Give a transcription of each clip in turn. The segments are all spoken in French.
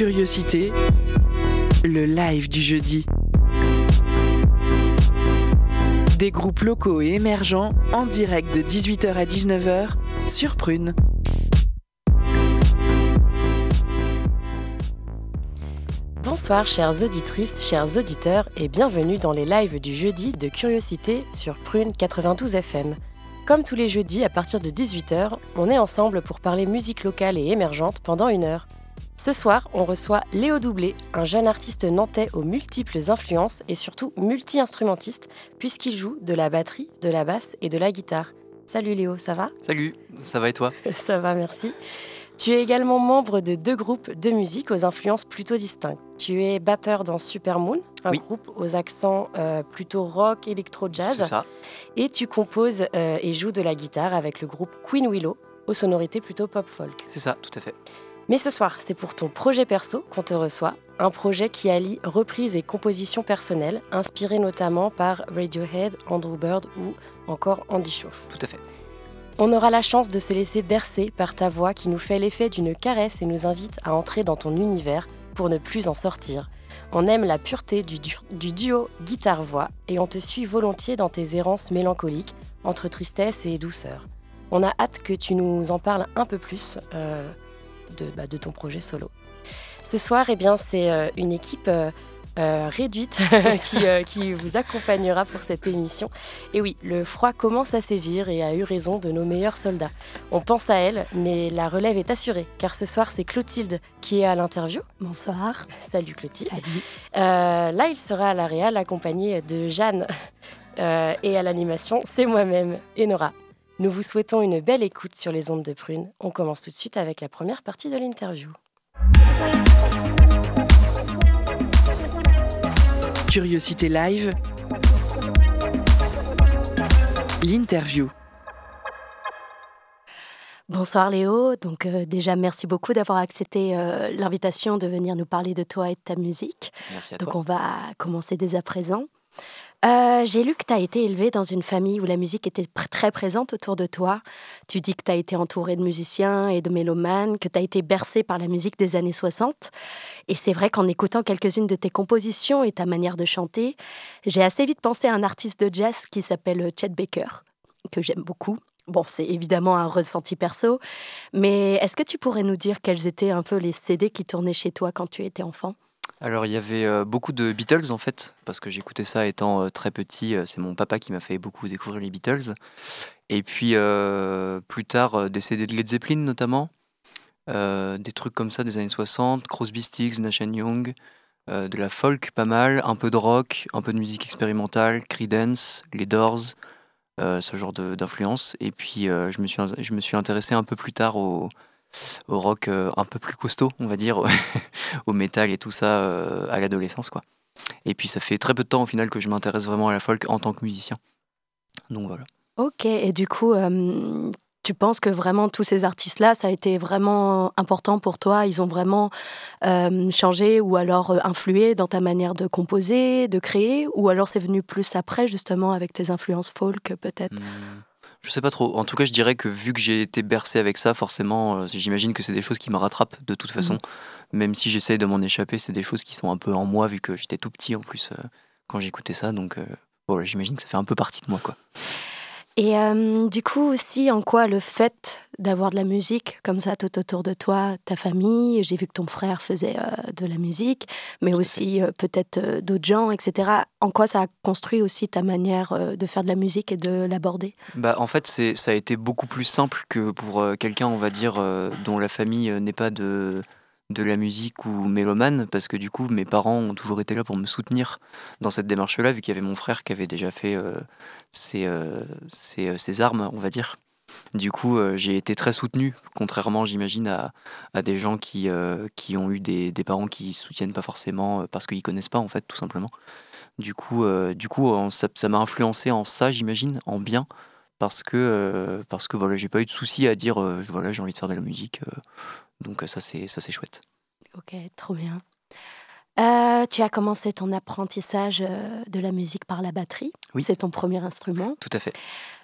Curiosité, le live du jeudi. Des groupes locaux et émergents en direct de 18h à 19h sur Prune. Bonsoir chères auditrices, chers auditeurs et bienvenue dans les lives du jeudi de Curiosité sur Prune 92 FM. Comme tous les jeudis à partir de 18h, on est ensemble pour parler musique locale et émergente pendant une heure. Ce soir, on reçoit Léo Doublé, un jeune artiste nantais aux multiples influences et surtout multi-instrumentiste, puisqu'il joue de la batterie, de la basse et de la guitare. Salut Léo, ça va? Salut, ça va et toi? Ça va, merci. Tu es également membre de deux groupes de musique aux influences plutôt distinctes. Tu es batteur dans Supermoon, un groupe aux accents euh, plutôt rock, électro-jazz. C'est ça. Et tu composes euh, et joues de la guitare avec le groupe Queen Willow, aux sonorités plutôt pop-folk. C'est ça, tout à fait. Mais ce soir, c'est pour ton projet perso qu'on te reçoit, un projet qui allie reprise et composition personnelle, inspiré notamment par Radiohead, Andrew Bird ou encore Andy Schauf. Tout à fait. On aura la chance de se laisser bercer par ta voix qui nous fait l'effet d'une caresse et nous invite à entrer dans ton univers pour ne plus en sortir. On aime la pureté du, du duo guitare-voix et on te suit volontiers dans tes errances mélancoliques entre tristesse et douceur. On a hâte que tu nous en parles un peu plus euh, de, bah, de, ton projet solo. Ce soir, eh bien, c'est euh, une équipe euh, euh, réduite qui, euh, qui, vous accompagnera pour cette émission. Et oui, le froid commence à sévir et a eu raison de nos meilleurs soldats. On pense à elle, mais la relève est assurée, car ce soir c'est Clotilde qui est à l'interview. Bonsoir. Salut Clotilde. Salut. Euh, là, il sera à la Réal accompagné de Jeanne. Et à l'animation, c'est moi-même, Enora. Nous vous souhaitons une belle écoute sur les ondes de prune. On commence tout de suite avec la première partie de l'interview. Curiosité Live, l'interview. Bonsoir Léo, donc euh, déjà merci beaucoup d'avoir accepté euh, l'invitation de venir nous parler de toi et de ta musique. Merci à donc toi. on va commencer dès à présent. Euh, J'ai lu que tu as été élevé dans une famille où la musique était très présente autour de toi. Tu dis que tu as été entouré de musiciens et de mélomanes, que tu as été bercé par la musique des années 60. Et c'est vrai qu'en écoutant quelques-unes de tes compositions et ta manière de chanter, j'ai assez vite pensé à un artiste de jazz qui s'appelle Chet Baker, que j'aime beaucoup. Bon, c'est évidemment un ressenti perso, mais est-ce que tu pourrais nous dire quels étaient un peu les CD qui tournaient chez toi quand tu étais enfant? Alors, il y avait euh, beaucoup de Beatles en fait, parce que j'écoutais ça étant euh, très petit. euh, c'est mon papa qui m'a fait beaucoup découvrir les Beatles. Et puis, plus tard, des CD de Led Zeppelin notamment. Des trucs comme ça des années 60, Crosby, Stills, Nash Young. de la folk pas mal, un peu de rock, un peu de musique expérimentale, Creedence, les Doors, ce genre d'influence. Et puis, je, me suis, je me suis intéressé un peu plus tard au, au rock euh, un peu plus costaud, on va dire, au métal et tout ça euh, à l'adolescence, quoi. Et puis ça fait très peu de temps au final que je m'intéresse vraiment à la folk en tant que musicien. Donc voilà. Ok, et du coup, euh, tu penses que vraiment tous ces artistes-là, ça a été vraiment important pour toi? Ils ont vraiment euh, changé ou alors influé dans ta manière de composer, de créer? Ou alors c'est venu plus après, justement, avec tes influences folk, peut-être? Hmm, Je sais pas trop. En tout cas, je dirais que vu que j'ai été bercé avec ça, forcément, euh, j'imagine que c'est des choses qui me rattrapent de toute façon. Même si j'essaye de m'en échapper, c'est des choses qui sont un peu en moi, vu que j'étais tout petit en plus euh, quand j'écoutais ça. Donc euh, voilà, j'imagine que ça fait un peu partie de moi, quoi. Et euh, du coup aussi, en quoi le fait d'avoir de la musique comme ça tout autour de toi, ta famille, j'ai vu que ton frère faisait euh, de la musique, mais aussi euh, peut-être d'autres gens, etc. En quoi ça a construit aussi ta manière de faire de la musique et de l'aborder? Bah, en fait, c'est, ça a été beaucoup plus simple que pour quelqu'un, on va dire, dont la famille n'est pas de, de la musique ou mélomane, parce que du coup, mes parents ont toujours été là pour me soutenir dans cette démarche-là, vu qu'il y avait mon frère qui avait déjà fait euh, ses, euh, euh, ses armes, on va dire. Du coup, euh, j'ai été très soutenu, contrairement, j'imagine, à, à des gens qui, qui ont eu des, des parents qui soutiennent pas forcément parce qu'ils connaissent pas, en fait, tout simplement. Du coup, du coup ça m'a influencé en ça, j'imagine, en bien, parce que, parce que voilà, j'ai pas eu de souci à dire, voilà, j'ai envie de faire de la musique. donc ça c'est chouette. Ok, trop bien. Euh, tu as commencé ton apprentissage euh, de la musique par la batterie. Oui. C'est ton premier instrument. Tout à fait.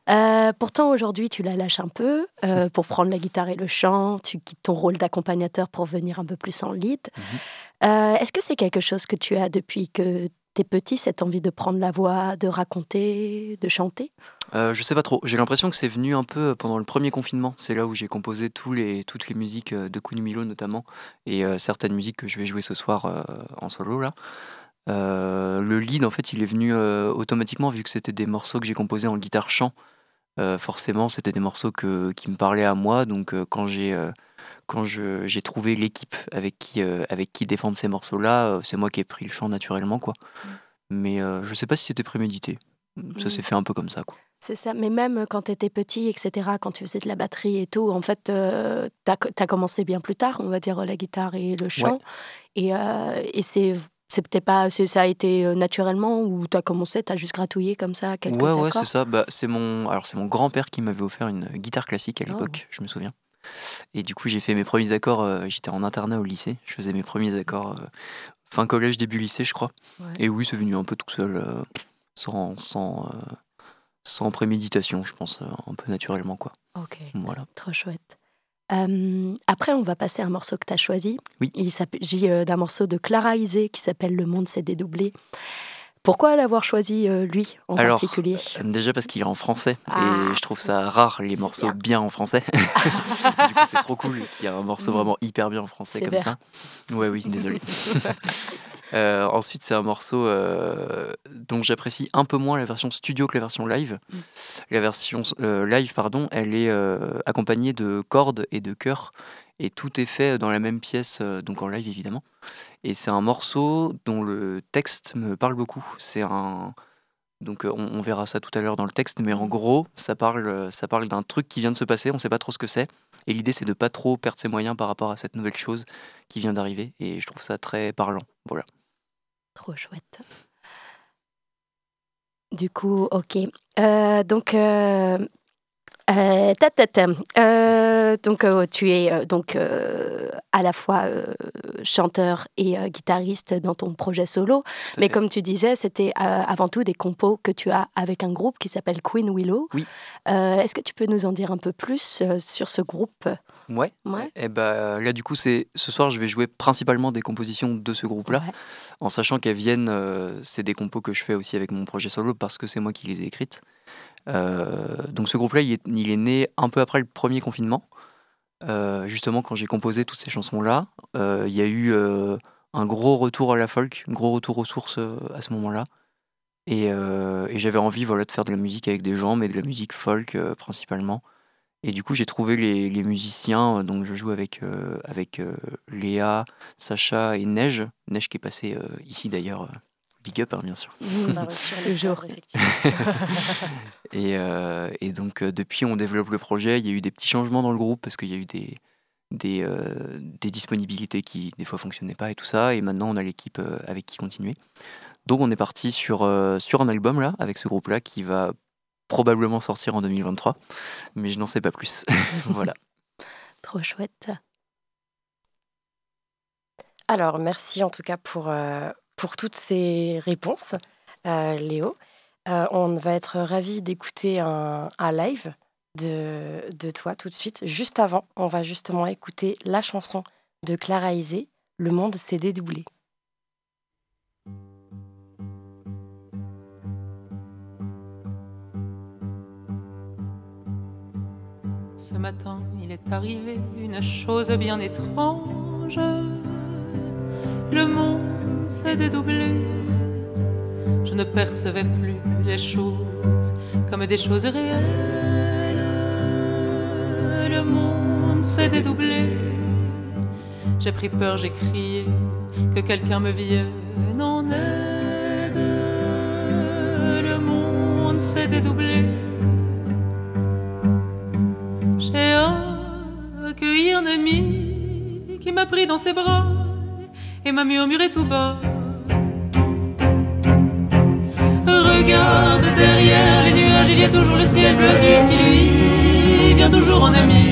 Euh, pourtant, aujourd'hui, tu la lâches un peu euh, pour prendre la guitare et le chant. Tu quittes ton rôle d'accompagnateur pour venir un peu plus en lead. Mhm. Est-ce que c'est quelque chose que tu as depuis que tu es petit, cette envie de prendre la voix, de raconter, de chanter? Euh, je sais pas trop. J'ai l'impression que c'est venu un peu pendant le premier confinement. C'est là où j'ai composé les, toutes les musiques euh, de Kunu Milo notamment et euh, certaines musiques que je vais jouer ce soir euh, en solo là. Euh, le lead en fait il est venu euh, automatiquement vu que c'était des morceaux que j'ai composés en guitare chant. Euh, forcément c'était des morceaux qui me parlaient à moi donc euh, quand j'ai euh, quand j'ai trouvé l'équipe avec qui euh, avec qui défendre ces morceaux là c'est moi qui ai pris le chant naturellement quoi. Mais euh, je sais pas si c'était prémédité. Ça Mm. s'est fait un peu comme ça quoi. C'est ça, mais même quand tu étais petit, etc., quand tu faisais de la batterie et tout, en fait, tu as, commencé bien plus tard, on va dire, la guitare et le chant. Et, euh, et c'est peut-être pas, ça a été euh, naturellement ou tu as commencé, tu as juste gratouillé comme ça quelques Ouais, ouais, accords? c'est ça. Bah, c'est mon, alors c'est mon grand-père qui m'avait offert une guitare classique à Oh. l'époque, je me souviens. Et du coup, j'ai fait mes premiers accords. euh, J'étais en internat au lycée. Je faisais mes premiers accords euh, fin collège, début lycée, je crois. Ouais. Et oui, c'est venu un peu tout seul, euh, sans, sans, euh, sans préméditation, je pense, euh, un peu naturellement, quoi. Ok, Voilà. trop chouette. Après, on va passer à un morceau que tu as choisi. Oui. Il s'agit d'un morceau de Clara Isé qui s'appelle Le monde s'est dédoublé. Pourquoi l'avoir choisi, euh, lui, en Alors, particulier? Déjà parce qu'il est en français Ah. et je trouve ça rare les morceaux bien. bien. en français. du coup, c'est trop cool qu'il y ait un morceau Mm. vraiment hyper bien en français comme ça. Ouais, oui, désolé. Euh, ensuite, c'est un morceau euh, dont j'apprécie un peu moins la version studio que la version live. Mm. La version euh, live, pardon, elle est euh, accompagnée de cordes et de chœurs et tout est fait dans la même pièce, euh, donc en live évidemment. Et c'est un morceau dont le texte me parle beaucoup. C'est un donc euh, on, verra ça tout à l'heure dans le texte, mais en gros, ça parle, euh, ça parle d'un truc qui vient de se passer, on ne sait pas trop ce que c'est. Et l'idée, c'est de pas trop perdre ses moyens par rapport à cette nouvelle chose qui vient d'arriver. Et je trouve ça très parlant. Voilà. Trop chouette. Du coup, ok. Euh, donc, euh, euh, ta, ta, ta. Euh, donc euh, tu es euh, donc à la fois chanteur et guitariste dans ton projet solo, mais fait. comme tu disais, c'était avant tout des compos que tu as avec un groupe qui s'appelle Queen Willow. Oui. Est-ce que tu peux nous en dire un peu plus sur ce groupe? Ouais. Ouais. Et bah là, du coup, c'est ce soir, je vais jouer principalement des compositions de ce groupe-là, Ouais. en sachant qu'elles viennent. c'est des compos que je fais aussi avec mon projet solo parce que c'est moi qui les ai écrites. Euh, donc ce groupe-là, il est, né un peu après le premier confinement. Euh, justement, quand j'ai composé toutes ces chansons-là, euh, il y a eu un gros retour à la folk, un gros retour aux sources à ce moment-là. Et, j'avais envie voilà, de faire de la musique avec des gens, mais de la musique folk principalement. Et du coup, j'ai trouvé les, musiciens. Donc, je joue avec, avec Léa, Sacha et Neige. Neige qui est passée ici d'ailleurs. Big up, hein, bien sûr. Toujours. Et, euh, et donc, euh, depuis, on développe le projet. Il y a eu des petits changements dans le groupe parce qu'il y a eu des, des, euh, des disponibilités qui, des fois, fonctionnaient pas et tout ça. Et maintenant, on a l'équipe avec qui continuer. Donc, on est parti sur, euh, sur un album, là, avec ce groupe-là, qui va probablement sortir en 2023. Mais je n'en sais pas plus. voilà. Trop chouette. Alors, merci en tout cas pour, euh, pour toutes ces réponses, euh, Léo. Euh, on va être ravis d'écouter un, live de, de toi tout de suite. Juste avant, on va justement écouter la chanson de Clara Isé, Le monde s'est dédoublé. Ce matin, il est arrivé une chose bien étrange. Le monde s'est dédoublé. Je ne percevais plus les choses comme des choses réelles. Le monde s'est dédoublé. J'ai pris peur, j'ai crié que quelqu'un me vienne en aide. Le monde s'est dédoublé. J'ai accueilli un ami qui m'a pris dans ses bras et m'a murmuré tout bas. Regarde derrière les nuages, il y a toujours le ciel bleu azur qui lui vient toujours en ami.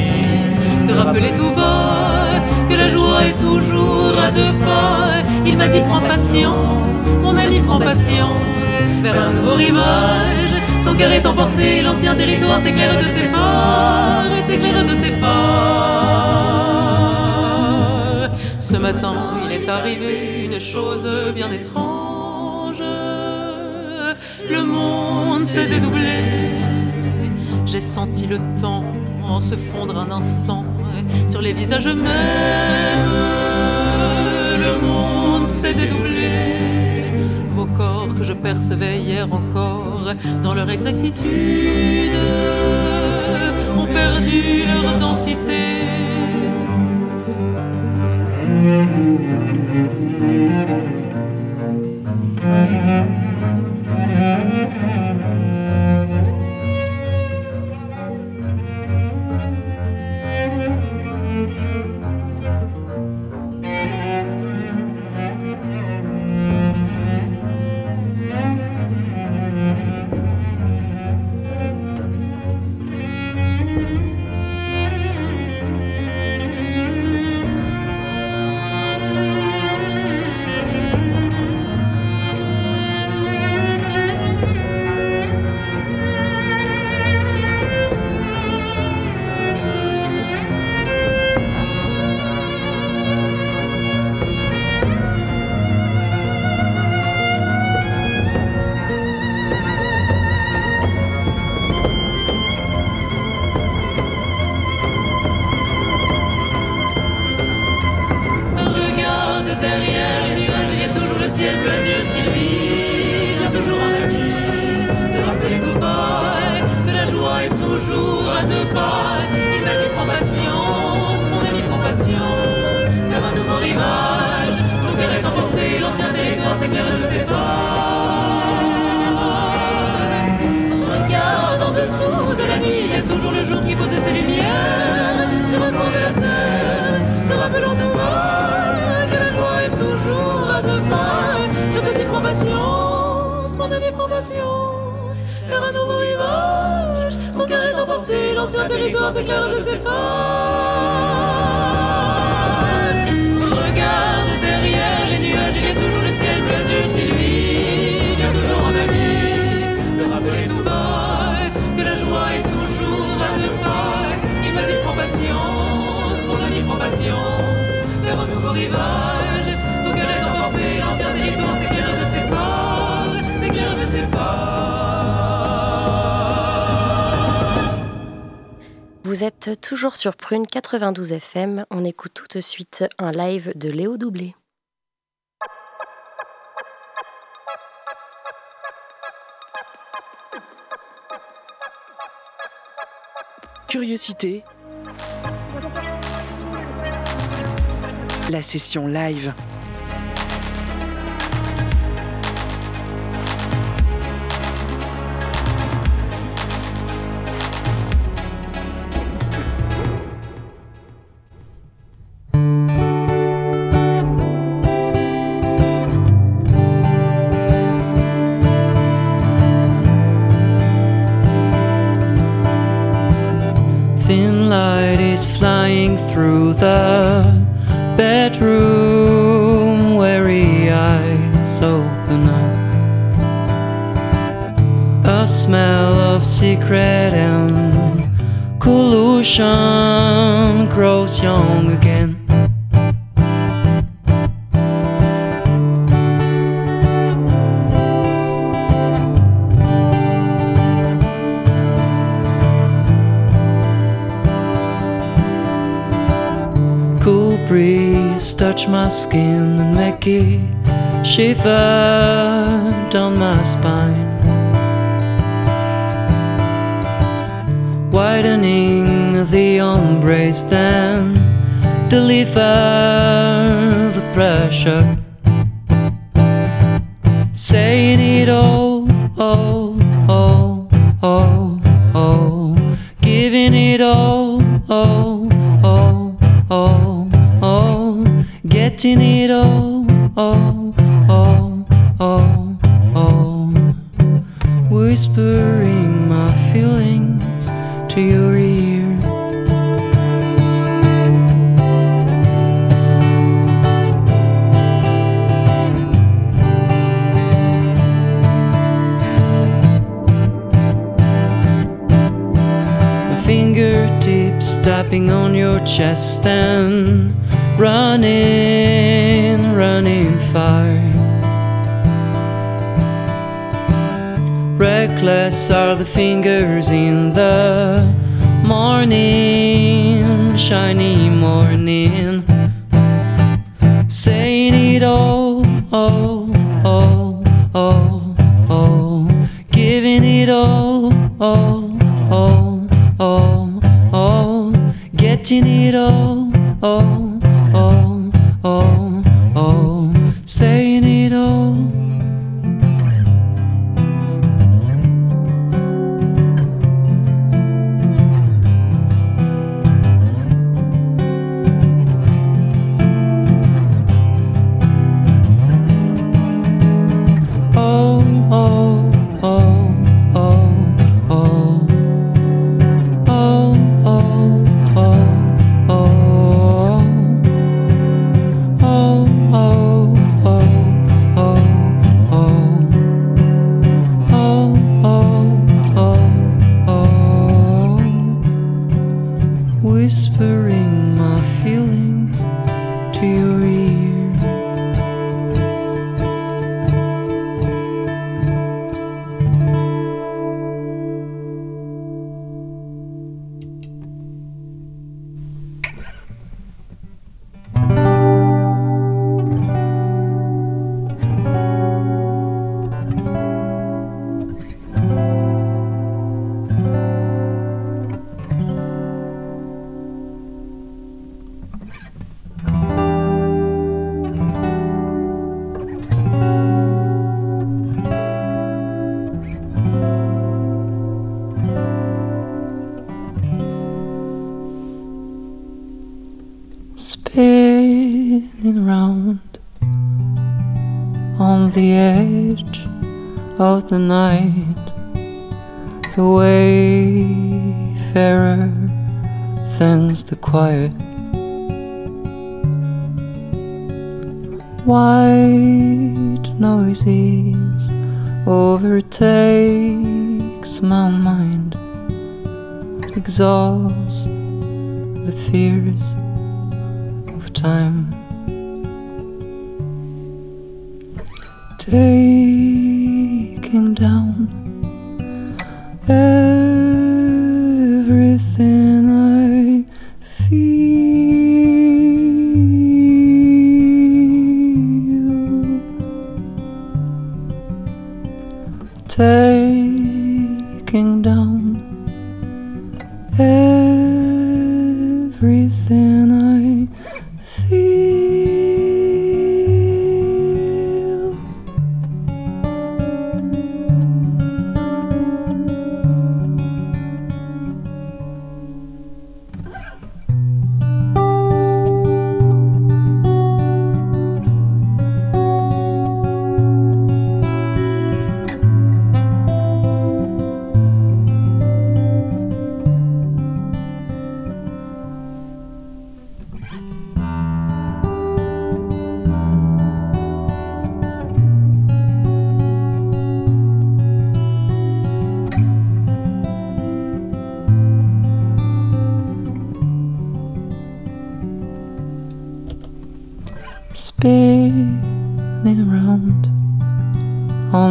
Te rappeler tout bas que la joie est toujours à deux pas. Il m'a dit prends patience, mon ami prends patience, vers un nouveau rivage. Ton cœur est emporté, l'ancien territoire t'éclaire de ses phares, et t'éclaire de ses phares. Ce matin, arrivé une chose bien étrange. Le monde s'est dédoublé. J'ai senti le temps se fondre un instant sur les visages mêmes. Le monde s'est dédoublé. Vos corps que je percevais hier encore dans leur exactitude ont perdu leur densité. Vous 92 FM. On écoute tout de suite un live de Léo Doublé. Curiosité. La session live. Shiver down my spine. Widening the embrace, then deliver the pressure. your ear. My fingertips tapping on your chest and running, running far. Bless are the fingers in the morning, shiny morning. the edge of the night, the wayfarer thins the quiet. White noises overtakes my mind, exhaust the fears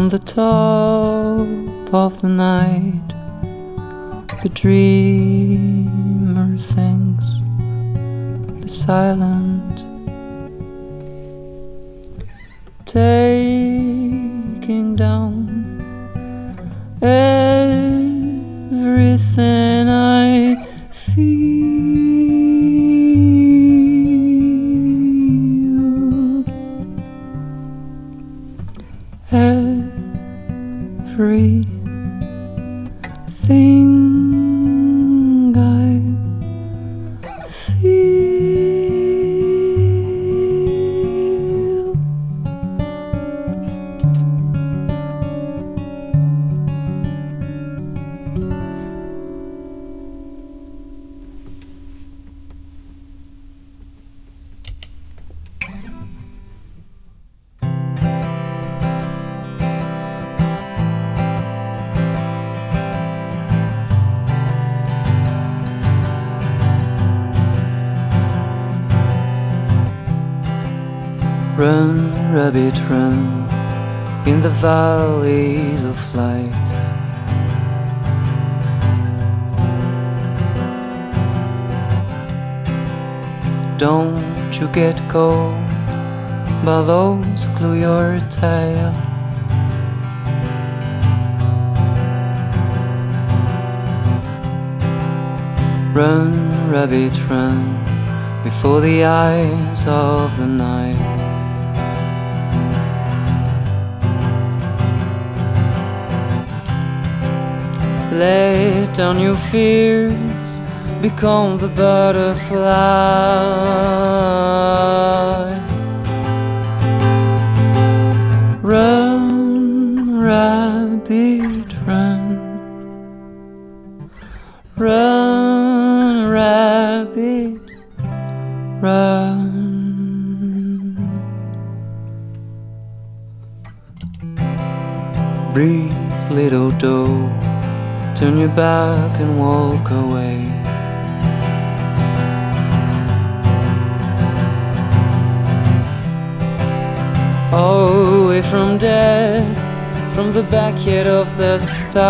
on the top of the night, the dreamer thinks the silence. Valleys of life. Don't you get cold by those who glue your tail. Run, rabbit, run before the eyes of the night. Lay down your fears, become the butterfly. Run, rabbit, run. Run, rabbit, run. Breathe, little doe. Turn your back and walk away. Away from death, from the backyard of the stars.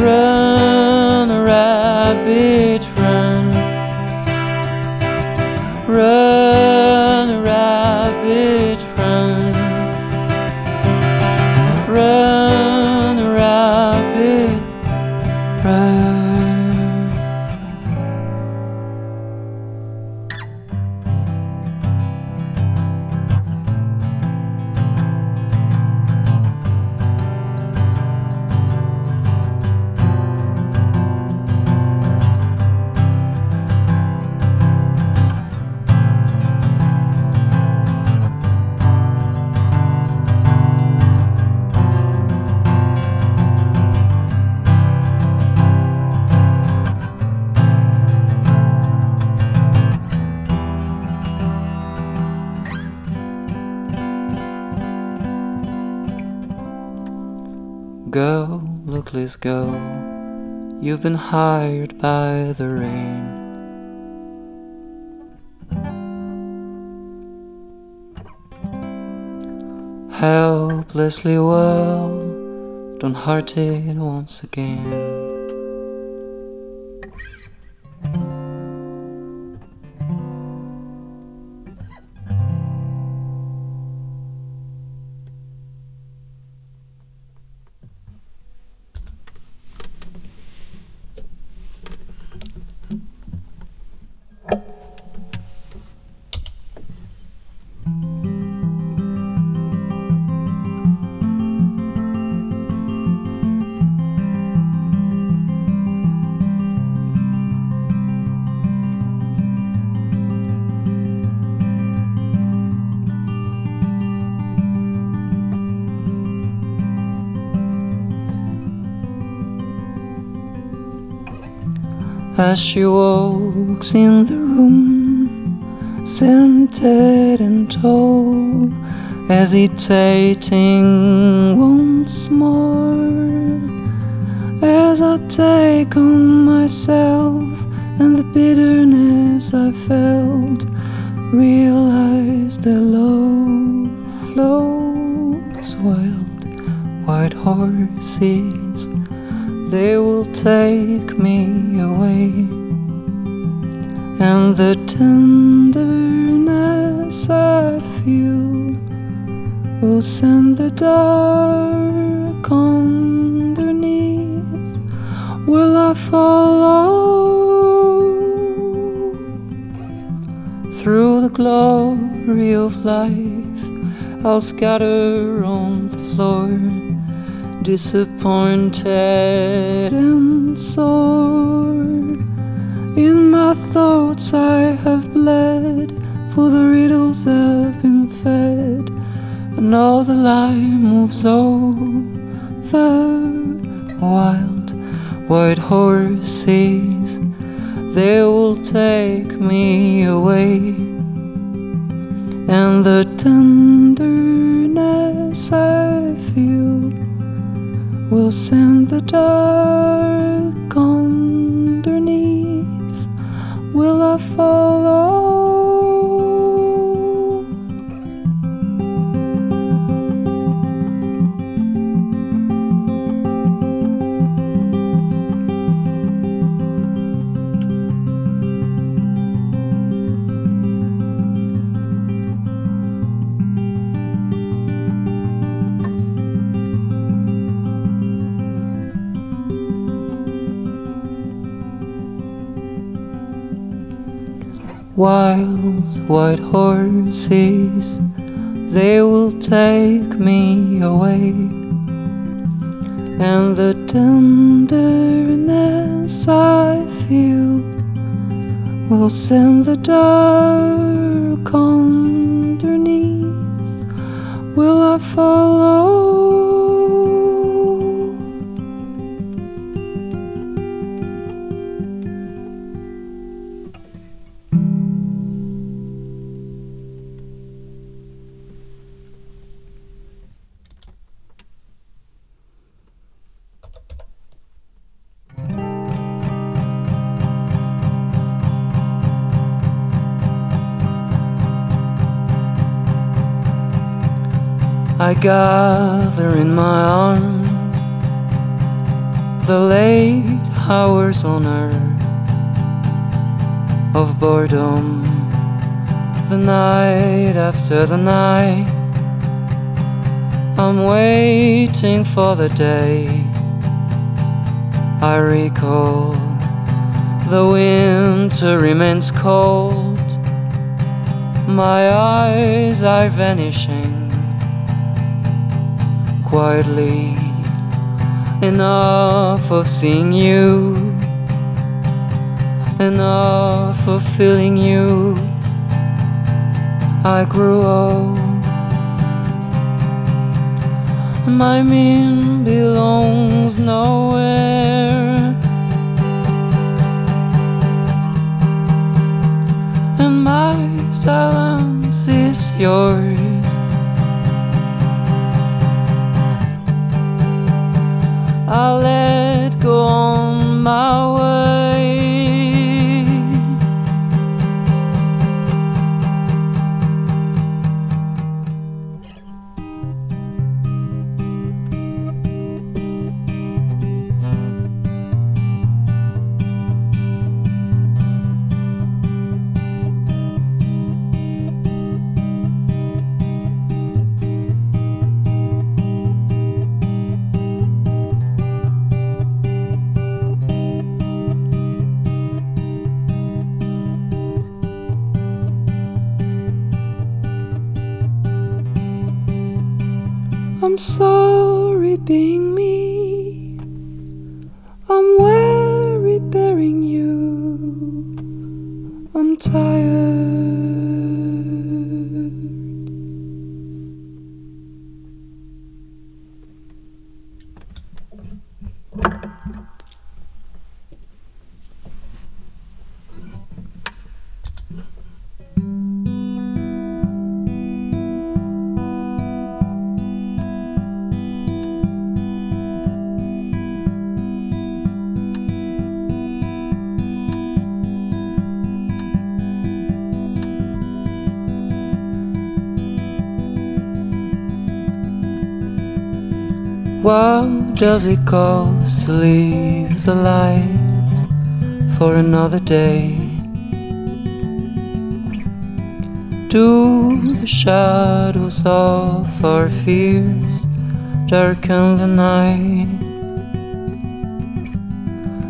Run, rabbit, Lookless go. You've been hired by the rain. Helplessly well, don't heart it once again. As she walks in the room, scented and tall, hesitating once more. As I take on myself and the bitterness I felt, realize the love flows wild, white horses they will take me away. And the tenderness I feel will send the dark underneath. Will I follow through the glory of life? I'll scatter on the floor disappointed sore. In my thoughts, I have bled, for the riddles have been fed, and all the lie moves over. Wild, white horses, they will take me away, and the tenderness I feel will send the dark underneath. Will I follow? Wild white horses, they will take me away. And the tenderness I feel will send the dark underneath. Will I follow? I gather in my arms. The late hours on earth of boredom, the night after the night. I'm waiting for the day. I recall the winter remains cold, my eyes are vanishing quietly enough of seeing you, enough of feeling you. I grew old. My mean belongs nowhere. And my silence is yours. I'll let go on my way. so does it cost to leave the light for another day? Do the shadows of our fears darken the night?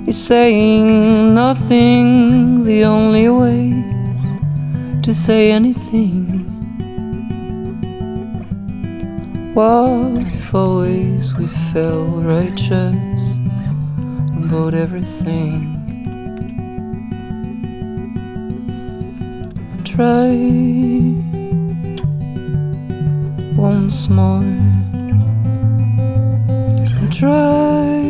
Is saying nothing the only way to say anything? What if always we felt righteous about everything? Try once more. Try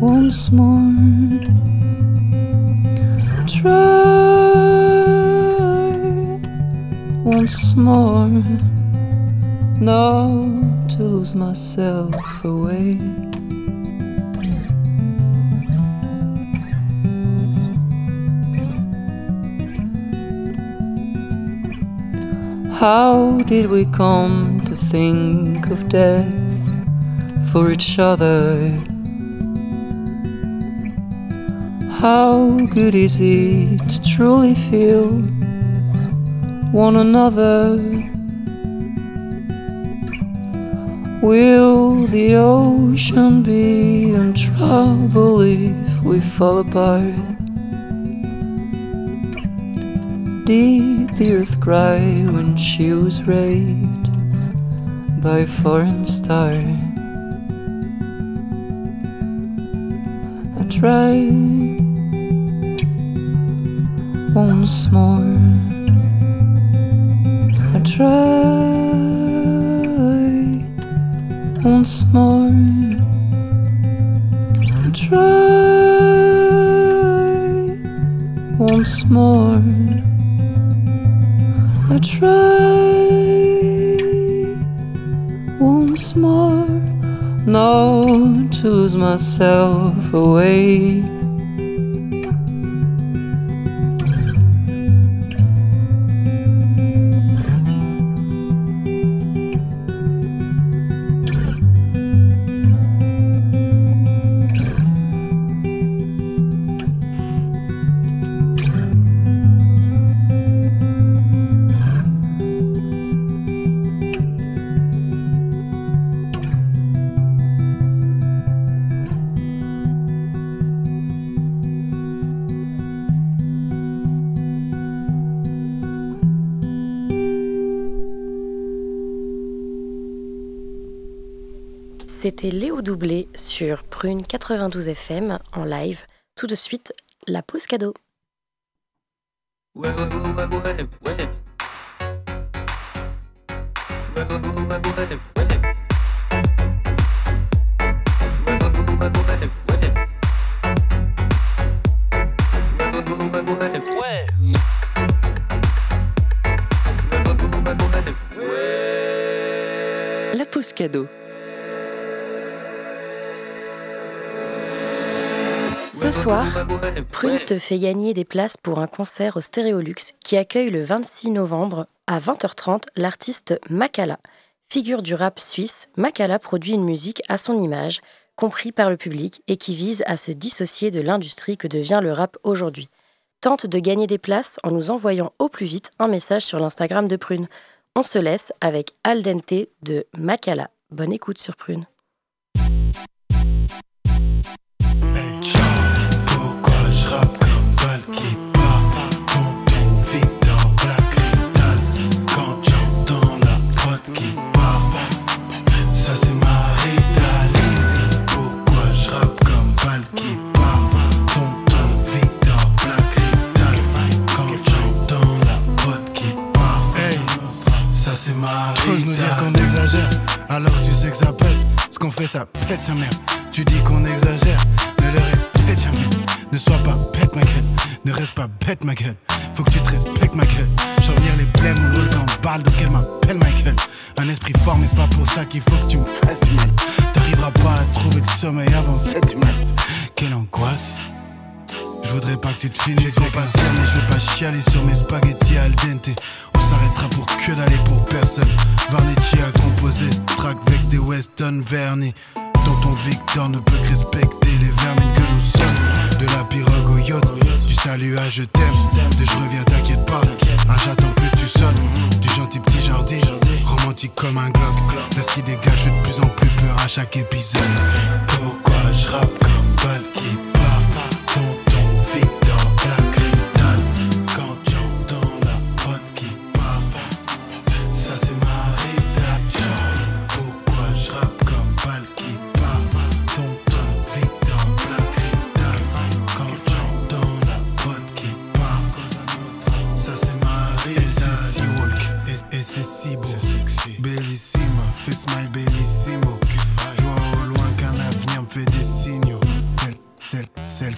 once more. once more, now to lose myself away. How did we come to think of death for each other? How good is it to truly feel? One another? Will the ocean be in trouble if we fall apart? Did the earth cry when she was raped by a foreign star? I tried once more. Tried once more. Tried once more. I try once more not to lose myself away. C'était Léo Doublé sur Prune 92 FM en live. Tout de suite, la pause cadeau. La pause cadeau. Ce soir, Prune te fait gagner des places pour un concert au Stéréolux qui accueille le 26 novembre à 20h30 l'artiste Makala. Figure du rap suisse, Makala produit une musique à son image, compris par le public et qui vise à se dissocier de l'industrie que devient le rap aujourd'hui. Tente de gagner des places en nous envoyant au plus vite un message sur l'Instagram de Prune. On se laisse avec Al Dente de Makala. Bonne écoute sur Prune. Ma Ose nous dire qu'on exagère, alors tu sais que ça pète. Ce qu'on fait, ça pète sa mère. Tu dis qu'on exagère, ne le répète jamais. Ne sois pas bête, ma gueule. Ne reste pas bête, ma gueule. Faut que tu te respectes, ma gueule. Je revenir les blèmes, on roule quand balle, donc elle m'appelle Michael. Un esprit fort, mais c'est pas pour ça qu'il faut que tu me fasses du mal. T'arriveras pas à trouver le sommeil avant 7 mat. Quelle angoisse. Je voudrais pas que tu te finisses pas dire mais je veux pas chialer sur mes spaghettis al dente. On s'arrêtera pour que d'aller pour personne. Varnecci a composé ce track avec des Weston vernis Dont ton Victor ne peut que respecter les vermines que nous sommes. De la pirogue au yacht, du salut à je t'aime De je reviens t'inquiète pas, ah j'attends que tu sonnes. Du gentil petit Jordi, romantique comme un Glock Là ce qui dégage de plus en plus peur à chaque épisode. Pourquoi je rappe comme balle?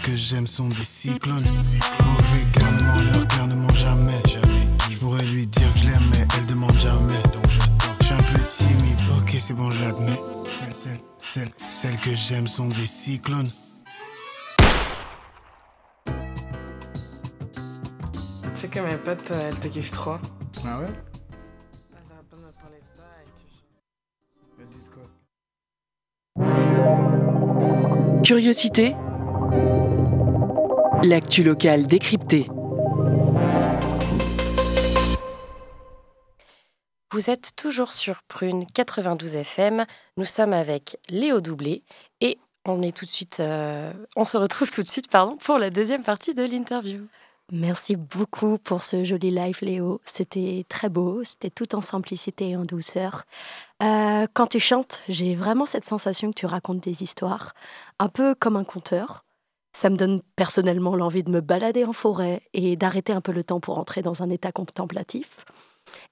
que j'aime sont des cyclones. Mauvais garnement, leur cœur ne jamais. Je pourrais lui dire que je l'aime, mais elle demande jamais. Donc je suis un peu timide, ok, c'est bon, je l'admets. Celles, celles, celles, celles que j'aime sont des cyclones. Tu sais que mes potes, euh, elles te kiffent trop. Ah ouais? Curiosité L'actu locale décryptée. Vous êtes toujours sur Prune 92 FM. Nous sommes avec Léo Doublé et on est tout de suite, euh, on se retrouve tout de suite, pardon, pour la deuxième partie de l'interview. Merci beaucoup pour ce joli live, Léo. C'était très beau, c'était tout en simplicité et en douceur. Euh, quand tu chantes, j'ai vraiment cette sensation que tu racontes des histoires, un peu comme un conteur. Ça me donne personnellement l'envie de me balader en forêt et d'arrêter un peu le temps pour entrer dans un état contemplatif.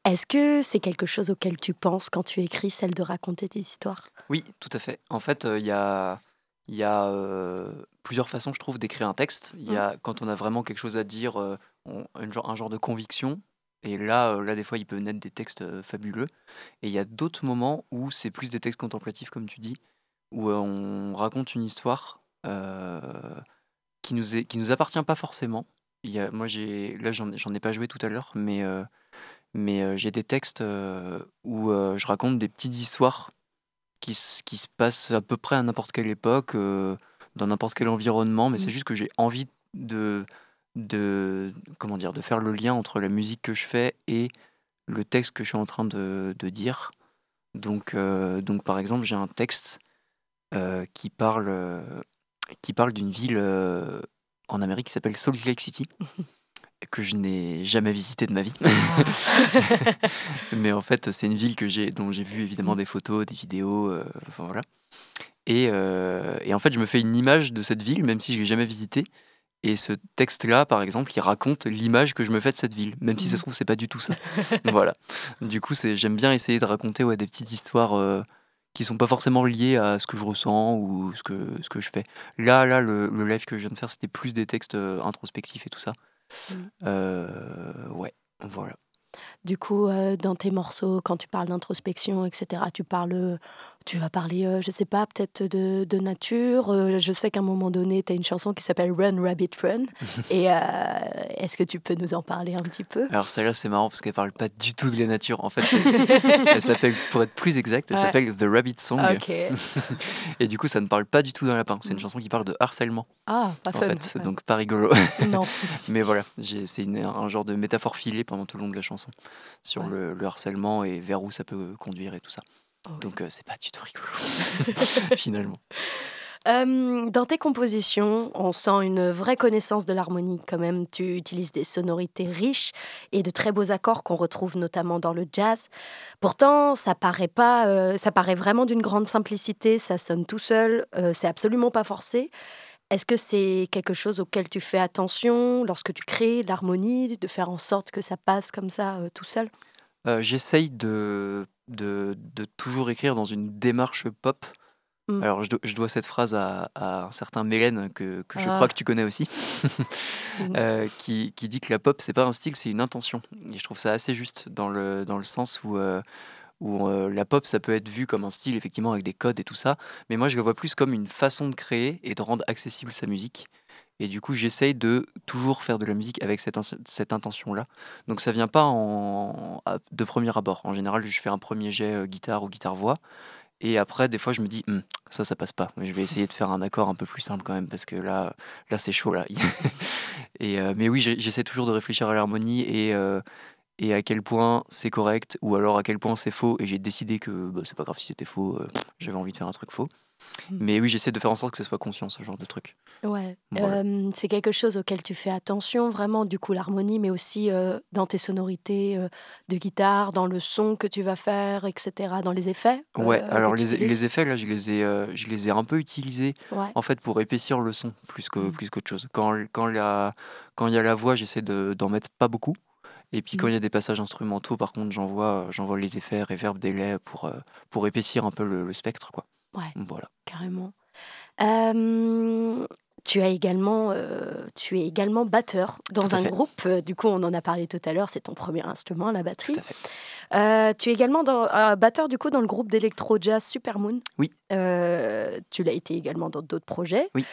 Est-ce que c'est quelque chose auquel tu penses quand tu écris celle de raconter des histoires? Oui, tout à fait. En fait, euh, il y a, il y a euh, plusieurs façons, je trouve, d'écrire un texte. Il y a quand on a vraiment quelque chose à dire, euh, on- un, genre, un genre de conviction. Et là, là, des fois, il peut naître des textes fabuleux. Et il y a d'autres moments où c'est plus des textes contemplatifs, comme tu dis, où on raconte une histoire euh, qui nous est, qui nous appartient pas forcément. Il y a, moi, j'ai, là, j'en, ai- pas joué tout à l'heure, mais, euh, mais euh, j'ai des textes euh, où je raconte des petites histoires qui, qui se passent à peu près à n'importe quelle époque, dans n'importe quel environnement, mais c'est Mm. juste que j'ai envie de, de, comment dire, de faire le lien entre la musique que je fais et le texte que je suis en train de, de dire. Donc, euh, donc, par exemple, j'ai un texte euh, qui parle, qui parle d'une ville euh, en Amérique qui s'appelle Salt Lake City, que je n'ai jamais visitée de ma vie. Mais en fait, c'est une ville que j'ai, dont j'ai vu évidemment des photos, des vidéos, euh, enfin voilà. Et, euh, et en fait, je me fais une image de cette ville, même si je l'ai jamais visitée. Et ce texte-là, par exemple, il raconte l'image que je me fais de cette ville, même si ça se trouve, c'est pas du tout ça. voilà. Du coup, j'aime bien essayer de raconter ouais, des petites histoires qui sont pas forcément liées à ce que je ressens ou ce que, ce que je fais. Là, là, le, le live que je viens de faire, c'était plus des textes euh, introspectifs et tout ça. Mm. Euh, ouais, voilà. Du coup, euh, dans tes morceaux, quand tu parles d'introspection, etc., tu parles, tu vas parler, euh, je sais pas, peut-être de, de nature. Euh, je sais qu'à un moment donné, tu as une chanson qui s'appelle Run Rabbit Run. Et euh, est-ce que tu peux nous en parler un petit peu? Alors celle-là c'est marrant parce qu'elle parle pas du tout de la nature. En fait, elle s'appelle, pour être plus exact, elle Ouais. s'appelle The Rabbit Song. Et du coup, ça ne parle pas du tout d'un lapin. C'est une chanson qui parle de harcèlement. Ah, pas En fun. fait, c'est Ouais. donc pas rigolo. Non. Mais voilà, c'est un genre de métaphore filée pendant tout le long de la chanson sur Ouais. le, le harcèlement et vers où ça peut conduire et tout ça. Oh oui. Donc euh, c'est pas du tout rigolo finalement. Euh, dans tes compositions, on sent une vraie connaissance de l'harmonie quand même. Tu utilises des sonorités riches et de très beaux accords qu'on retrouve notamment dans le jazz. Pourtant, ça paraît pas, euh, ça paraît vraiment d'une grande simplicité. Ça sonne tout seul. euh, c'est absolument pas forcé. Est-ce que c'est quelque chose auquel tu fais attention lorsque tu crées l'harmonie, de faire en sorte que ça passe comme ça tout seul? J'essaye de, de, de toujours écrire dans une démarche pop. Mm. Alors, je, do- je dois cette phrase à, à un certain Mélène que, que je Ah. crois que tu connais aussi, Mm. euh, qui, qui dit que la pop, c'est pas un style, c'est une intention. Et je trouve ça assez juste dans le, dans le sens où, euh, où euh, la pop, ça peut être vu comme un style, effectivement, avec des codes et tout ça. Mais moi, je le vois plus comme une façon de créer et de rendre accessible sa musique. Et du coup, j'essaye de toujours faire de la musique avec cette, intention-là. Donc ça vient pas de premier abord. En général, je fais un premier jet euh, guitare ou guitare-voix. Et après, des fois, je me dis, Hum, ça, ça passe pas. Je vais essayer de faire un accord un peu plus simple quand même, parce que là, là c'est chaud. Là. et, euh, mais oui, j'essaie toujours de réfléchir à l'harmonie et, euh, et à quel point c'est correct, ou alors à quel point c'est faux. Et j'ai décidé que bah, c'est pas grave si c'était faux, euh, j'avais envie de faire un truc faux. Mm. Mais oui, j'essaie de faire en sorte que ce soit conscient, ce genre de truc. Ouais, Voilà. euh, c'est quelque chose auquel tu fais attention vraiment, du coup l'harmonie, mais aussi euh, dans tes sonorités de guitare, dans le son que tu vas faire, etc., dans les effets. Ouais, alors les, effets, là, je les ai, je les ai un peu utilisés Ouais. en fait pour épaissir le son plus que Mm. plus qu'autre chose. Quand quand la quand il y a la voix, j'essaie de d'en mettre pas beaucoup. Et puis quand Mm. il y a des passages instrumentaux, par contre, j'envoie j'envoie les effets, reverb, délai pour euh, pour épaissir un peu le, le spectre, quoi. Ouais. Voilà. Carrément. Euh, tu as également, euh, tu es également batteur Tout dans un fait. groupe. euh, Du coup, on en a parlé tout à l'heure. C'est ton premier instrument, la Tout batterie. à fait. Euh, tu es également dans, euh, batteur du coup dans le groupe d'électro jazz Supermoon. Oui. Euh, tu l'as été également dans d'autres projets. Oui.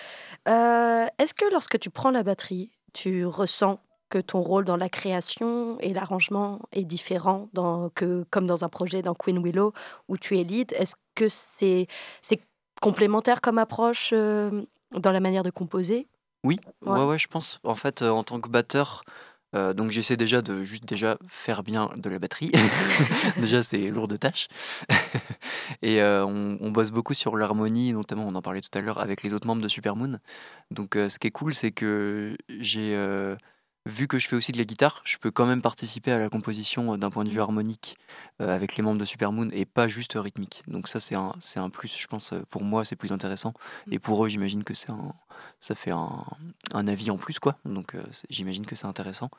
Euh, Est-ce que lorsque tu prends la batterie, tu ressens que ton rôle dans la création et l'arrangement est différent dans, que, comme dans un projet dans Queen Willow où tu es lead Est-ce que c'est c'est complémentaire comme approche euh, dans la manière de composer? Oui, Ouais. ouais, ouais, je pense. En fait, euh, en tant que batteur, euh, donc j'essaie déjà de juste déjà faire bien de la batterie. déjà, c'est lourd de tâches. Et euh, on, on bosse beaucoup sur l'harmonie, notamment, on en parlait tout à l'heure, avec les autres membres de Supermoon. Donc, euh, ce qui est cool, c'est que j'ai vu que je fais aussi de la guitare, je peux quand même participer à la composition euh, d'un point de vue harmonique euh, avec les membres de Supermoon et pas juste rythmique. Donc ça, c'est un, c'est un plus, je pense, euh, pour moi, c'est plus intéressant. Et pour eux, j'imagine que c'est un, ça fait un, un avis en plus, quoi. Donc euh, j'imagine que c'est intéressant.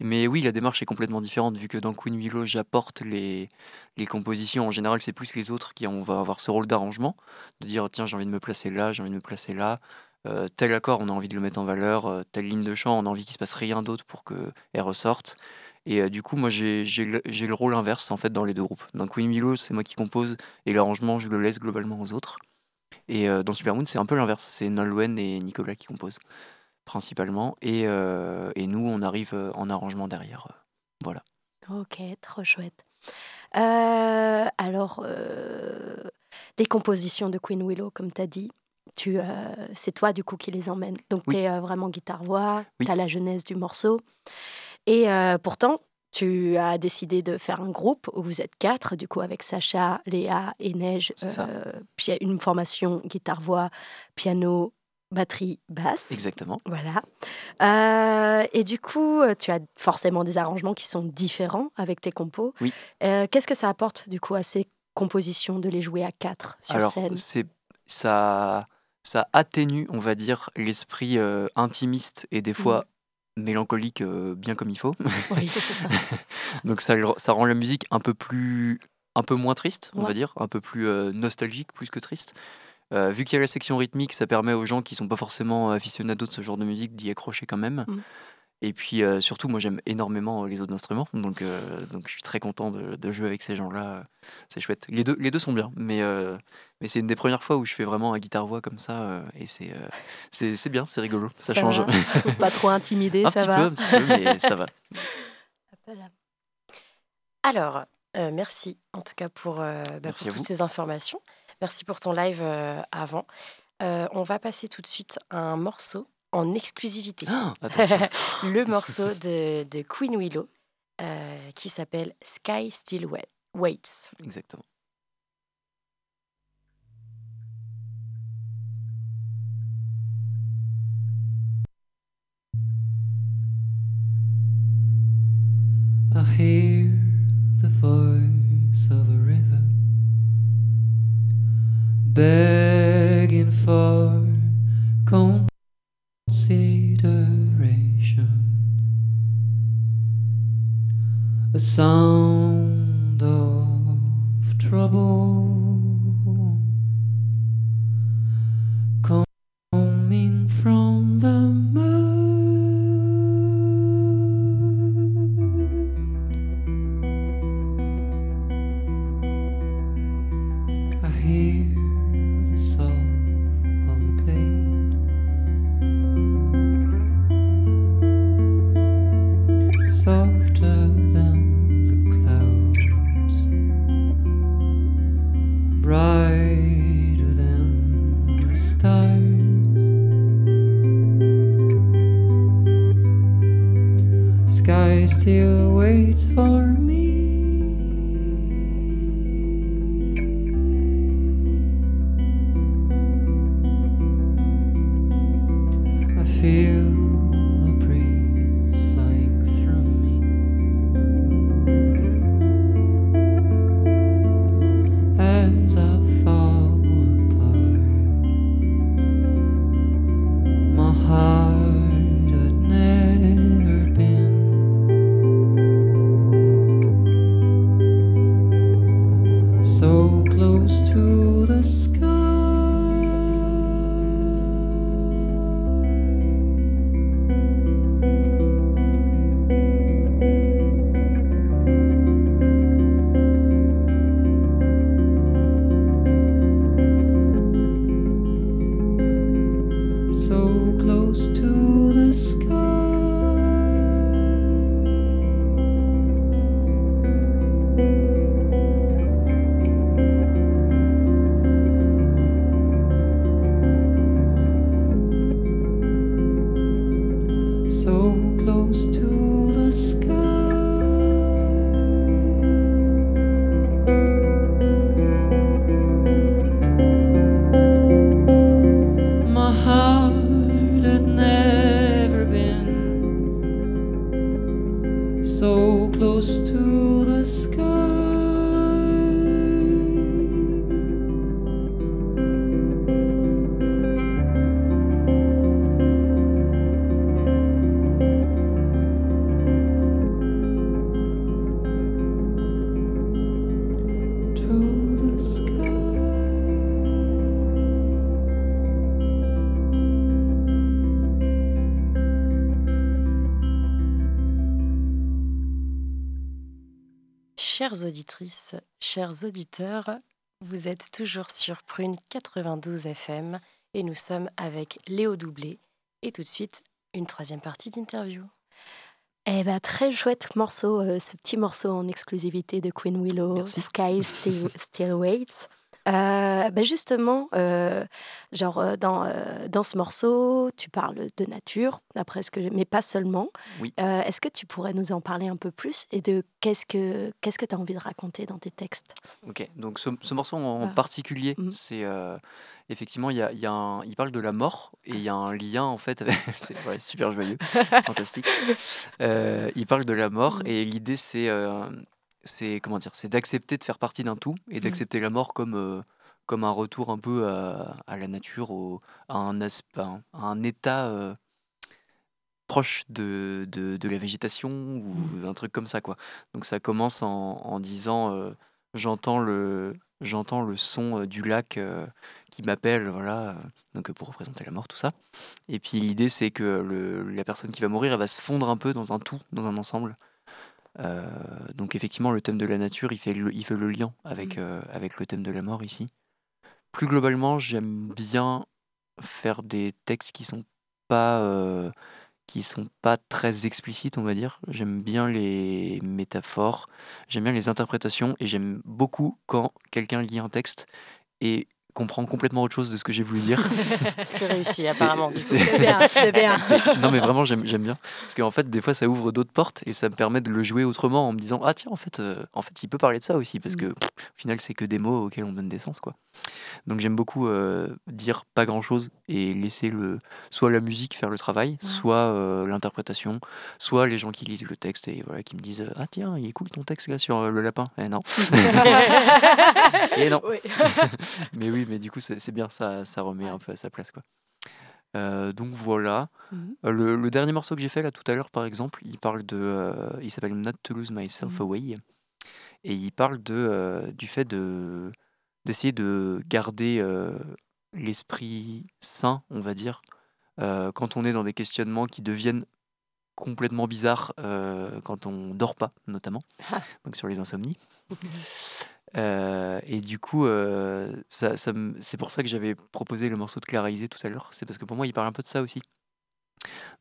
Mais oui, la démarche est complètement différente, vu que dans Queen Willow, j'apporte les, les compositions. En général, c'est plus les autres qui on va avoir ce rôle d'arrangement, de dire, tiens, j'ai envie de me placer là, j'ai envie de me placer là. Euh, tel accord, on a envie de le mettre en valeur. euh, telle ligne de chant, on a envie qu'il se passe rien d'autre pour qu'elle ressorte. Et euh, du coup, moi, j'ai le, le rôle inverse, en fait, dans les deux groupes. Dans Queen Willow, c'est moi qui compose, et l'arrangement, je le laisse globalement aux autres. Et dans Supermoon, c'est un peu l'inverse. C'est Nolwenn et Nicolas qui composent, principalement. Et, et nous, on arrive en arrangement derrière. Voilà. Ok, trop chouette. Alors, les compositions de Queen Willow, comme tu as dit, tu, euh, c'est toi du coup qui les emmène. Donc, Oui. tu es vraiment guitare-voix, Oui. tu as la genèse du morceau. Et euh, pourtant, tu as décidé de faire un groupe où vous êtes quatre, du coup, avec Sacha, Léa et Neige. Puis une formation guitare-voix, piano, batterie, basse. Exactement. Voilà. Euh, et du coup, euh, tu as forcément des arrangements qui sont différents avec tes compos. Oui. Euh, Qu'est-ce que ça apporte du coup à ces compositions de les jouer à quatre sur Alors, scène? ça, ça atténue, on va dire, l'esprit euh, intimiste et des fois mélancolique, euh, bien comme il faut. Oui. Donc ça, ça rend la musique un peu plus, un peu moins triste, on Ouais. va dire, un peu plus euh, nostalgique, plus que triste. Vu qu'il y a la section rythmique, ça permet aux gens qui sont pas forcément aficionados de ce genre de musique d'y accrocher quand même. Mm. Et puis euh, surtout, moi j'aime énormément les autres instruments, donc, euh, donc je suis très content de, de jouer avec ces gens-là. C'est chouette. Les deux, les deux sont bien, mais, euh, mais c'est une des premières fois où je fais vraiment un guitare-voix comme ça, euh, et c'est euh, c'est c'est bien, c'est rigolo, ça, Ça change. va Pas trop intimidé, un ça petit va peu, un petit peu, mais ça va. Alors, euh, merci en tout cas pour, euh, bah, Merci pour à toutes vous. ces informations. Merci pour ton live euh, avant. Euh, on va passer tout de suite à un morceau en exclusivité. Le morceau de, de Queen Willow euh, qui s'appelle Sky Still Wait- Waits. Exactement. I hear the voice of a river begging for A so close to the sky. Chers auditeurs, vous êtes toujours sur Prune 92 FM et nous sommes avec Léo Doublé et tout de suite une troisième partie d'interview. Eh ben, très chouette morceau, euh, ce petit morceau en exclusivité de Queen Willow, Sky Still, Still Waits. Euh, ben justement, euh, genre euh, dans, euh, dans ce morceau, tu parles de nature, d'après ce que, mais pas seulement. Oui. Est-ce que tu pourrais nous en parler un peu plus et de qu'est-ce que qu'est-ce que tu as envie de raconter dans tes textes? Ok, donc ce, ce morceau en Ah. particulier, Mhm. c'est effectivement, il, y a, y a un- il parle de la mort et il y a un lien en fait, c'est ouais, super joyeux, fantastique. Il parle de la mort Mhm. et l'idée c'est, c'est comment dire, c'est d'accepter de faire partie d'un tout et d'accepter la mort comme euh, comme un retour un peu à, à la nature, au, à un aspect, à un état euh, proche de, de, de la végétation ou un truc comme ça quoi. Donc ça commence en, en disant euh, j'entends le j'entends le son du lac qui m'appelle voilà donc pour représenter la mort tout ça. Et puis l'idée c'est que le, la personne qui va mourir elle va se fondre un peu dans un tout, dans un ensemble. Euh, donc effectivement le thème de la nature il fait le, il fait le lien avec, Mhm. euh, avec le thème de la mort ici. Plus globalement j'aime bien faire des textes qui sont pas euh, qui sont pas très explicites, on va dire. J'aime bien les métaphores, j'aime bien les interprétations et j'aime beaucoup quand quelqu'un lit un texte et comprend complètement autre chose de ce que j'ai voulu dire. C'est réussi apparemment. c'est- bien, c'est bien. non mais vraiment j'aime bien parce qu'en fait des fois ça ouvre d'autres portes et ça me permet de le jouer autrement en me disant ah tiens en fait euh, en fait il peut parler de ça aussi parce que Mm. pff, au final c'est que des mots auxquels on donne des sens quoi donc j'aime beaucoup euh, dire pas grand chose et laisser le soit la musique faire le travail soit euh, l'interprétation soit les gens qui lisent le texte et voilà qui me disent ah tiens il est cool ton texte là sur le lapin eh non et non Oui. mais oui, mais du coup, c'est bien, ça, ça remet un peu à sa place. Quoi. Euh, donc voilà. Mhm. Euh, Le, le dernier morceau que j'ai fait là tout à l'heure, par exemple, il parle de. euh, il s'appelle Not to Lose Myself Mhm. Away. Et il parle de, euh, du fait de d'essayer de garder l'esprit sain, on va dire, quand on est dans des questionnements qui deviennent complètement bizarres quand on dort pas, notamment, donc sur les insomnies. Euh, et du coup, euh, c'est pour ça que j'avais proposé le morceau de Clara Isé tout à l'heure. C'est parce que pour moi, il parle un peu de ça aussi.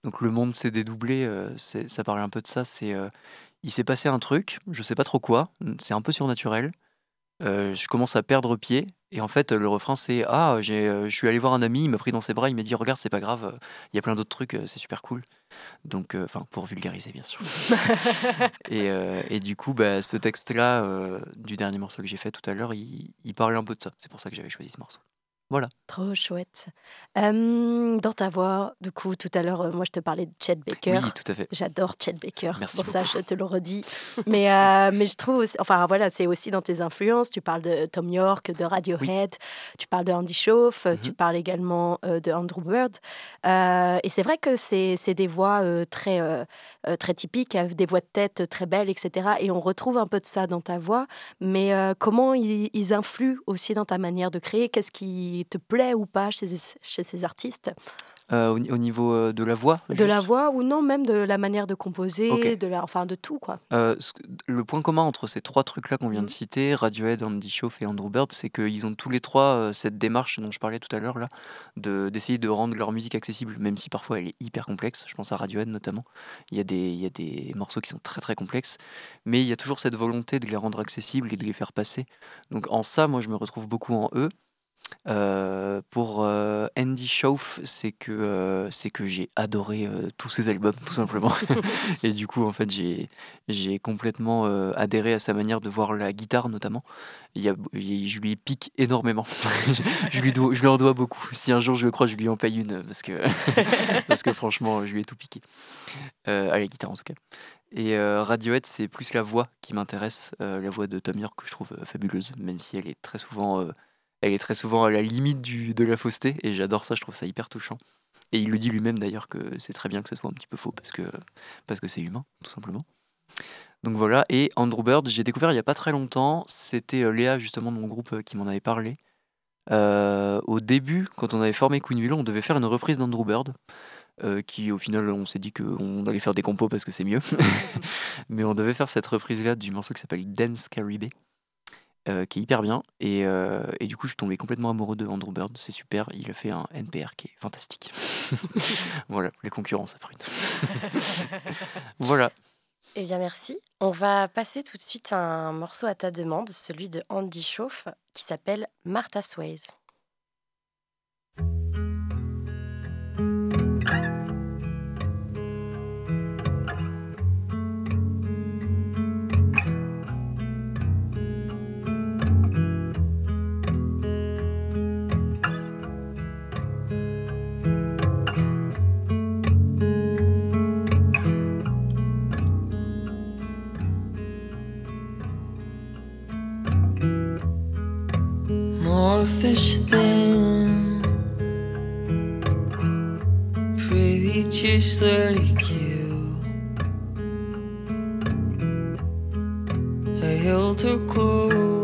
Donc le monde s'est dédoublé, euh, ça parle un peu de ça. Il s'est passé un truc, je sais pas trop quoi. C'est un peu surnaturel. Euh, je commence à perdre pied. Et en fait, le refrain, c'est Ah, j'ai, euh, je suis allé voir un ami, il m'a pris dans ses bras, il m'a dit Regarde, c'est pas grave, euh, il y a plein d'autres trucs, c'est super cool. Donc, euh, enfin, pour vulgariser, bien sûr. et, euh, et du coup, bah, ce texte-là, du dernier morceau que j'ai fait tout à l'heure, il, il parlait un peu de ça. C'est pour ça que j'avais choisi ce morceau. Voilà. Trop chouette. Euh, dans ta voix, du coup, tout à l'heure, euh, moi, je te parlais de Chet Baker. Oui, tout à fait. J'adore Chet Baker, Merci pour ça beaucoup. je te le redis. mais, euh, mais je trouve, aussi- enfin voilà, c'est aussi dans tes influences. Tu parles de Tom York, de Radiohead, tu parles de Andy Schauf, euh, tu Mhm. parles également de Andrew Bird. Et c'est vrai que c'est des voix très, très typiques, des voix de tête très belles, etc. Et on retrouve un peu de ça dans ta voix. Mais comment ils, ils influent aussi dans ta manière de créer? Qu'est-ce qui te plaît ou pas chez, chez ces artistes? Euh, au, ni- au niveau euh, de la voix De la voix ou non, même de la manière de composer, de la, enfin de tout quoi. Euh, ce le point commun entre ces trois trucs-là qu'on vient de citer, Radiohead, Andy Schauf et Andrew Bird, c'est qu'ils ont tous les trois euh, cette démarche dont je parlais tout à l'heure, là, de- d'essayer de rendre leur musique accessible, même si parfois elle est hyper complexe. Je pense à Radiohead notamment. Il y, a des, il y a des morceaux qui sont très très complexes, mais il y a toujours cette volonté de les rendre accessibles et de les faire passer. Donc en ça, moi, je me retrouve beaucoup en eux. Euh, pour euh, Andy Schauf, c'est que, euh, c'est que j'ai adoré tous ses albums, tout simplement. et du coup, en fait, j'ai, j'ai complètement adhéré à sa manière de voir la guitare, notamment. Il y a, il- je lui pique énormément. je, lui dois, je lui en dois beaucoup. Si un jour je le crois, je lui en paye une, parce que, parce que franchement, je lui ai tout piqué. À la guitare, en tout cas. Et euh, Radiohead, c'est plus la voix qui m'intéresse, euh, la voix de Tom York que je trouve euh, fabuleuse, même si elle est très souvent, elle est très souvent à la limite du, de la fausseté, et j'adore ça, je trouve ça hyper touchant. Et il le dit lui-même d'ailleurs que c'est très bien que ça soit un petit peu faux, parce que parce que c'est humain, tout simplement. Donc voilà, et Andrew Bird, j'ai découvert il n'y a pas très longtemps, c'était euh, Léa justement de mon groupe euh, qui m'en avait parlé. Euh, au début, quand on avait formé Queen on devait faire une reprise d'Andrew Bird qui au final on s'est dit qu'on allait faire des compos parce que c'est mieux. Mais on devait faire cette reprise-là du morceau qui s'appelle Dance Caribé, euh, qui est hyper bien. Et, euh, et du coup je suis tombé complètement amoureux de Andrew Bird, c'est super. Il a fait un NPR qui est fantastique. voilà, les concurrents ça voilà. Eh bien, merci. On va passer tout de suite à un morceau à ta demande, celui de Andy Schauf, qui s'appelle Martha's Ways. Martha's thin, pretty just like you. I held her close,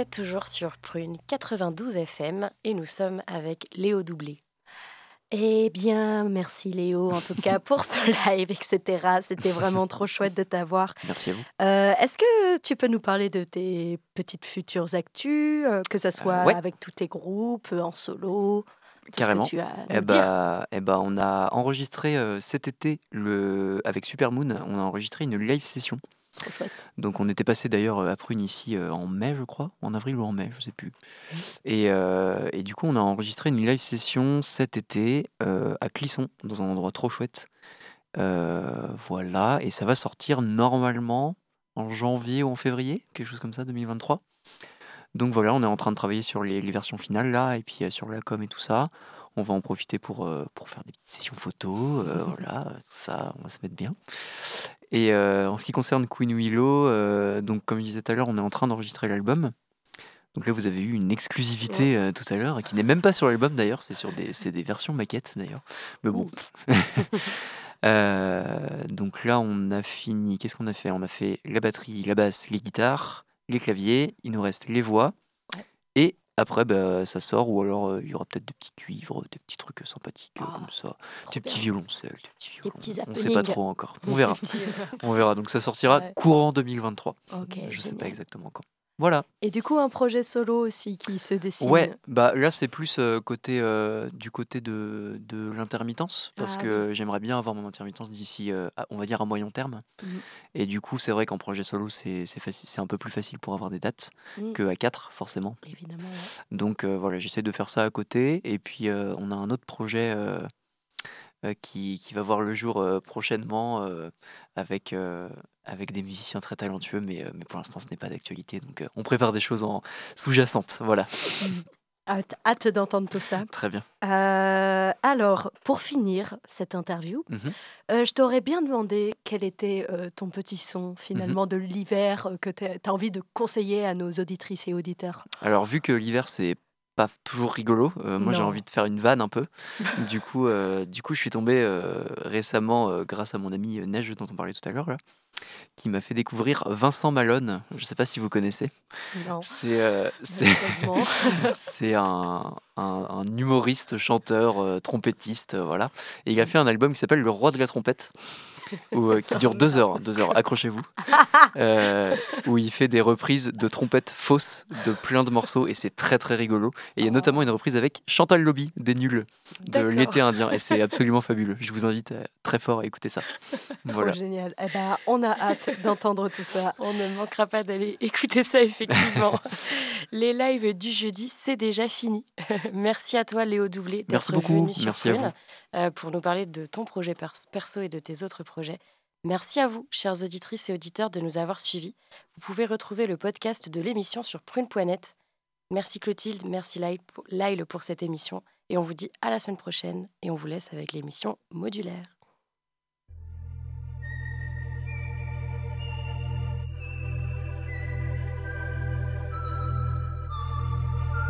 êtes toujours sur Prune 92 FM et nous sommes avec Léo Doublé. Eh bien, merci Léo, en tout cas, pour ce live, etc. C'était vraiment trop chouette de t'avoir. Merci à vous. Euh, Est-ce que tu peux nous parler de tes petites futures actus, euh, que ce soit ouais. avec tous tes groupes, euh, en solo tout ce que Carrément. tu as Eh bah, eh bah, on a enregistré euh, cet été le... avec Supermoon, on a enregistré une live session. Trop chouette. Donc on était passé d'ailleurs euh, à Prune ici euh, en mai, je crois, en avril ou en mai, je sais plus. Et, euh, et du coup, on a enregistré une live session cet été euh, à Clisson, dans un endroit trop chouette. Euh, voilà, et ça va sortir normalement en janvier ou en février, quelque chose comme ça, 2023. Donc voilà, on est en train de travailler sur les, les versions finales là, et puis sur la com et tout ça. On va en profiter pour, pour faire des petites sessions photos, voilà, tout ça, on va se mettre bien. Et euh, en ce qui concerne Queen Willow, euh, donc comme je disais tout à l'heure, on est en train d'enregistrer l'album. Donc là, vous avez eu une exclusivité euh, tout à l'heure, qui n'est même pas sur l'album d'ailleurs, c'est sur des, c'est des versions maquettes d'ailleurs. Mais bon. Euh, donc là, on a fini. Qu'est-ce qu'on a fait? On a fait la batterie, la basse, les guitares, les claviers. Il nous reste les voix. Et après, bah, ça sort, ou alors euh, il y aura peut-être des petits cuivres, des petits trucs sympathiques euh, Ah, comme ça, Trop des petits violoncelles, des petits violons. petits on sait pas trop encore. On verra. On verra. Donc ça sortira Ouais. courant 2023. Ok, Je sais pas exactement quand. Voilà. Et du coup, un projet solo aussi qui se dessine. Ouais, bah là c'est plus euh, côté euh, du côté de, de l'intermittence parce Ah que j'aimerais bien avoir mon intermittence d'ici, euh, on va dire à moyen terme. Mhm. Et du coup, c'est vrai qu'en projet solo, c'est un peu plus facile pour avoir des dates Mm. que à 4 forcément. Évidemment. ouais. Donc voilà, j'essaie de faire ça à côté. Et puis on a un autre projet euh, qui, qui va voir le jour euh, prochainement euh, avec, avec des musiciens très talentueux, mais, mais pour l'instant ce n'est pas d'actualité. Donc on prépare des choses en sous-jacentes. Voilà, Hâte, hâte d'entendre tout ça. très bien. Alors, pour finir cette interview, euh, je t'aurais bien demandé quel était ton petit son Mhm. finalement de l'hiver que tu as envie de conseiller à nos auditrices et auditeurs? Alors vu que l'hiver c'est pas toujours rigolo, euh, moi j'ai envie de faire une vanne un peu. du coup, euh, du coup, je suis tombé euh, récemment grâce à mon ami Neige dont on parlait tout à l'heure là, qui m'a fait découvrir Vincent Malone. Je sais pas si vous connaissez. Non, C'est euh, un, un- un humoriste, chanteur, euh, trompettiste, euh, voilà. Et il a fait un album qui s'appelle Le Roi de la trompette, où, qui dure deux heures, deux heures, accrochez-vous, où il fait des reprises de trompettes fausses de plein de morceaux, et c'est très très rigolo. Et il y a notamment une reprise avec Chantal Lobby, des nuls, de l'été indien, et c'est absolument fabuleux. Je vous invite très fort à écouter ça. Voilà. Trop génial. Eh ben, on a hâte d'entendre tout ça. On ne manquera pas d'aller écouter ça, effectivement. Les lives du jeudi, c'est déjà fini. Merci à toi, Léo Doublé, d'être venu sur Merci Prune, euh, pour nous parler de ton projet pers- perso et de tes autres projets. Merci à vous, chères auditrices et auditeurs, de nous avoir suivis. Vous pouvez retrouver le podcast de l'émission sur prune.net. Merci Clotilde, merci Lyle pour cette émission. Et on vous dit à la semaine prochaine. Et on vous laisse avec l'émission modulaire.